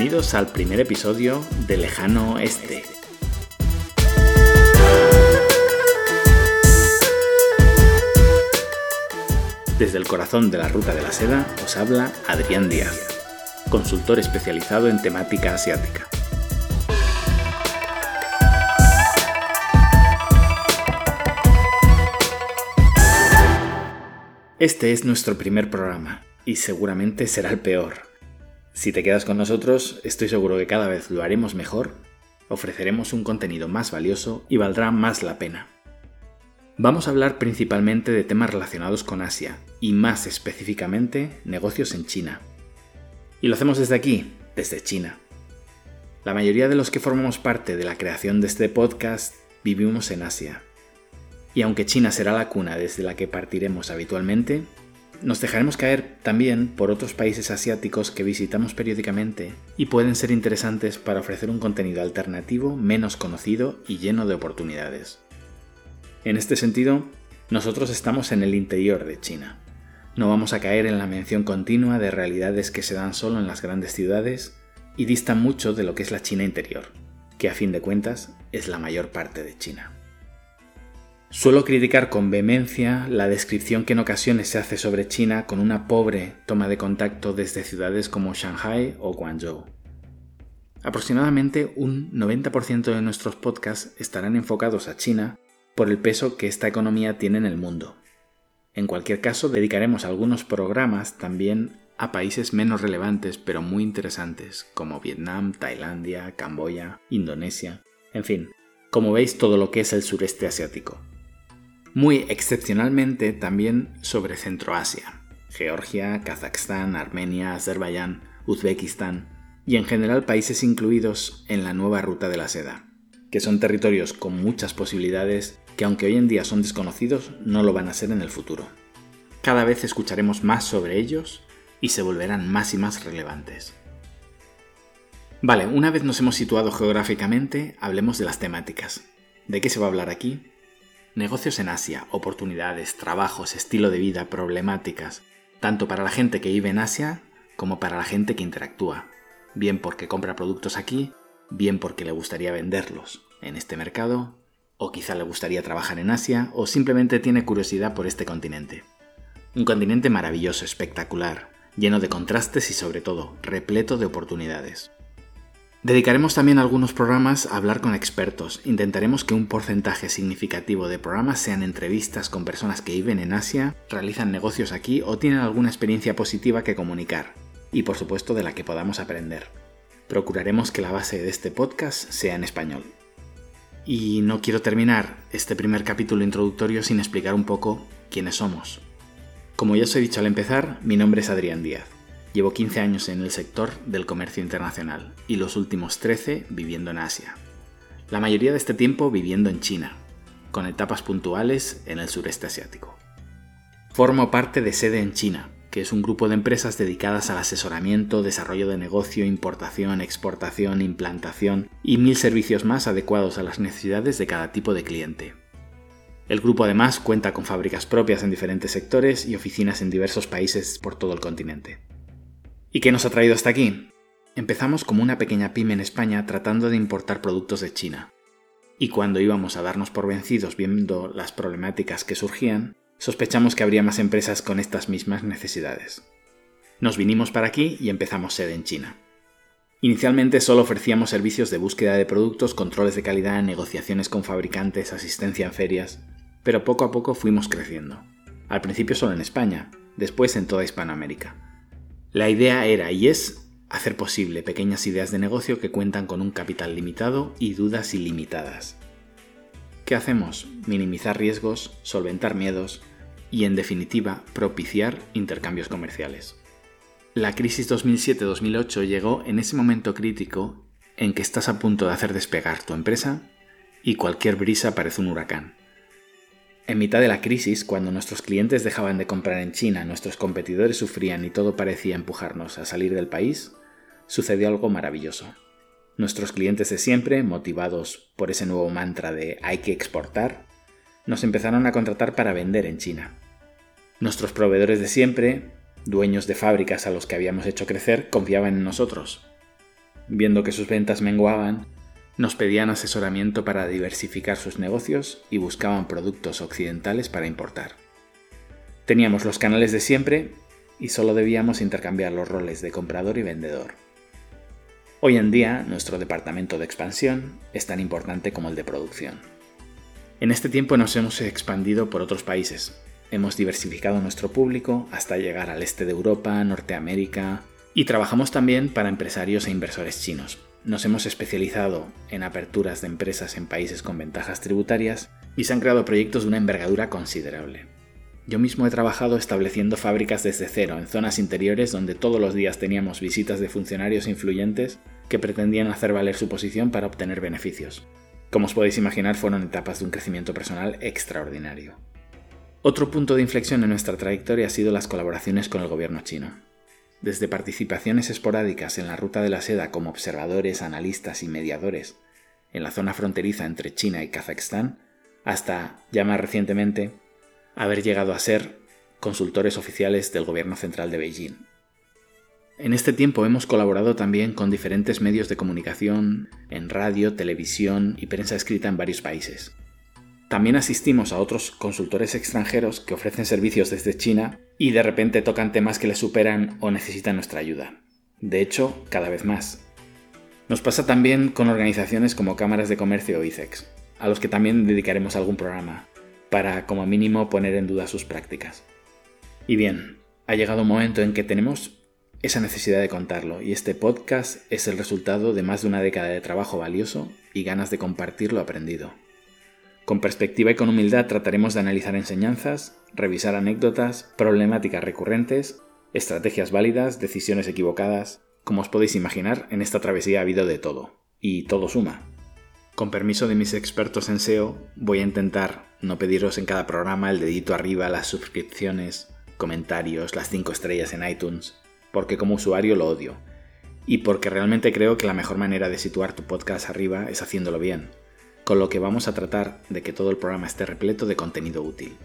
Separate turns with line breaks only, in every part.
Bienvenidos al primer episodio de Lejano Este. Desde el corazón de la Ruta de la Seda os habla Adrián Díaz, consultor especializado en temática asiática. Este es nuestro primer programa y seguramente será el peor. Si te quedas con nosotros, estoy seguro que cada vez lo haremos mejor, ofreceremos un contenido más valioso y valdrá más la pena. Vamos a hablar principalmente de temas relacionados con Asia y más específicamente negocios en China. Y lo hacemos desde aquí, desde China. La mayoría de los que formamos parte de la creación de este podcast vivimos en Asia, y aunque China será la cuna desde la que partiremos habitualmente, nos dejaremos caer también por otros países asiáticos que visitamos periódicamente y pueden ser interesantes para ofrecer un contenido alternativo menos conocido y lleno de oportunidades. En este sentido, nosotros estamos en el interior de China. No vamos a caer en la mención continua de realidades que se dan solo en las grandes ciudades y distan mucho de lo que es la China interior, que a fin de cuentas es la mayor parte de China. Suelo criticar con vehemencia la descripción que en ocasiones se hace sobre China con una pobre toma de contacto desde ciudades como Shanghai o Guangzhou. Aproximadamente un 90% de nuestros podcasts estarán enfocados a China por el peso que esta economía tiene en el mundo. En cualquier caso, dedicaremos algunos programas también a países menos relevantes pero muy interesantes, como Vietnam, Tailandia, Camboya, Indonesia, en fin, como veis todo lo que es el sureste asiático muy excepcionalmente también sobre Centroasia, Georgia, Kazajstán, Armenia, Azerbaiyán, Uzbekistán y en general países incluidos en la nueva ruta de la seda, que son territorios con muchas posibilidades que aunque hoy en día son desconocidos, no lo van a ser en el futuro. Cada vez escucharemos más sobre ellos y se volverán más y más relevantes. Vale, una vez nos hemos situado geográficamente, hablemos de las temáticas. ¿De qué se va a hablar aquí? Negocios en Asia, oportunidades, trabajos, estilo de vida, problemáticas, tanto para la gente que vive en Asia como para la gente que interactúa, bien porque compra productos aquí, bien porque le gustaría venderlos en este mercado, o quizá le gustaría trabajar en Asia, o simplemente tiene curiosidad por este continente. Un continente maravilloso, espectacular, lleno de contrastes y sobre todo repleto de oportunidades. Dedicaremos también algunos programas a hablar con expertos. Intentaremos que un porcentaje significativo de programas sean entrevistas con personas que viven en Asia, realizan negocios aquí o tienen alguna experiencia positiva que comunicar. Y por supuesto de la que podamos aprender. Procuraremos que la base de este podcast sea en español. Y no quiero terminar este primer capítulo introductorio sin explicar un poco quiénes somos. Como ya os he dicho al empezar, mi nombre es Adrián Díaz. Llevo 15 años en el sector del comercio internacional y los últimos 13 viviendo en Asia. La mayoría de este tiempo viviendo en China, con etapas puntuales en el sureste asiático. Formo parte de Sede en China, que es un grupo de empresas dedicadas al asesoramiento, desarrollo de negocio, importación, exportación, implantación y mil servicios más adecuados a las necesidades de cada tipo de cliente. El grupo además cuenta con fábricas propias en diferentes sectores y oficinas en diversos países por todo el continente. ¿Y qué nos ha traído hasta aquí? Empezamos como una pequeña pyme en España tratando de importar productos de China. Y cuando íbamos a darnos por vencidos viendo las problemáticas que surgían, sospechamos que habría más empresas con estas mismas necesidades. Nos vinimos para aquí y empezamos sede en China. Inicialmente solo ofrecíamos servicios de búsqueda de productos, controles de calidad, negociaciones con fabricantes, asistencia en ferias, pero poco a poco fuimos creciendo. Al principio solo en España, después en toda Hispanoamérica. La idea era y es hacer posible pequeñas ideas de negocio que cuentan con un capital limitado y dudas ilimitadas. ¿Qué hacemos? Minimizar riesgos, solventar miedos y, en definitiva, propiciar intercambios comerciales. La crisis 2007-2008 llegó en ese momento crítico en que estás a punto de hacer despegar tu empresa y cualquier brisa parece un huracán. En mitad de la crisis, cuando nuestros clientes dejaban de comprar en China, nuestros competidores sufrían y todo parecía empujarnos a salir del país, sucedió algo maravilloso. Nuestros clientes de siempre, motivados por ese nuevo mantra de hay que exportar, nos empezaron a contratar para vender en China. Nuestros proveedores de siempre, dueños de fábricas a los que habíamos hecho crecer, confiaban en nosotros. viendo que sus ventas menguaban, nos pedían asesoramiento para diversificar sus negocios y buscaban productos occidentales para importar. Teníamos los canales de siempre y solo debíamos intercambiar los roles de comprador y vendedor. Hoy en día, nuestro departamento de expansión es tan importante como el de producción. En este tiempo nos hemos expandido por otros países. Hemos diversificado nuestro público hasta llegar al este de Europa, Norteamérica y trabajamos también para empresarios e inversores chinos. Nos hemos especializado en aperturas de empresas en países con ventajas tributarias y se han creado proyectos de una envergadura considerable. Yo mismo he trabajado estableciendo fábricas desde cero en zonas interiores donde todos los días teníamos visitas de funcionarios influyentes que pretendían hacer valer su posición para obtener beneficios. Como os podéis imaginar, fueron etapas de un crecimiento personal extraordinario. Otro punto de inflexión en nuestra trayectoria ha sido las colaboraciones con el gobierno chino. Desde participaciones esporádicas en la ruta de la seda como observadores, analistas y mediadores en la zona fronteriza entre China y Kazajstán, hasta, ya más recientemente, haber llegado a ser consultores oficiales del gobierno central de Beijing. En este tiempo hemos colaborado también con diferentes medios de comunicación, en radio, televisión y prensa escrita en varios países. También asistimos a otros consultores extranjeros que ofrecen servicios desde China y de repente tocan temas que les superan o necesitan nuestra ayuda. De hecho, cada vez más. Nos pasa también con organizaciones como Cámaras de Comercio o ICEX, a los que también dedicaremos algún programa, para como mínimo poner en duda sus prácticas. Y bien, ha llegado un momento en que tenemos esa necesidad de contarlo y este podcast es el resultado de más de una década de trabajo valioso y ganas de compartir lo aprendido. Con perspectiva y con humildad trataremos de analizar enseñanzas, revisar anécdotas, problemáticas recurrentes, estrategias válidas, decisiones equivocadas. Como os podéis imaginar, en esta travesía ha habido de todo, y todo suma. Con permiso de mis expertos en SEO, voy a intentar no pediros en cada programa el dedito arriba, las suscripciones, comentarios, las 5 estrellas en iTunes, porque como usuario lo odio. Y porque realmente creo que la mejor manera de situar tu podcast arriba es haciéndolo bien, con lo que vamos a tratar de que todo el programa esté repleto de contenido útil.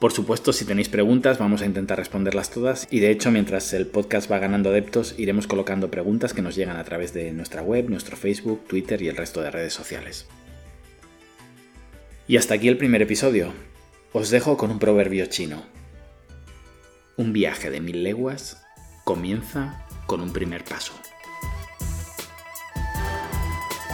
Por supuesto, si tenéis preguntas, vamos a intentar responderlas todas y de hecho, mientras el podcast va ganando adeptos, iremos colocando preguntas que nos llegan a través de nuestra web, nuestro Facebook, Twitter y el resto de redes sociales. Y hasta aquí el primer episodio. Os dejo con un proverbio chino. Un viaje de mil leguas comienza con un primer paso.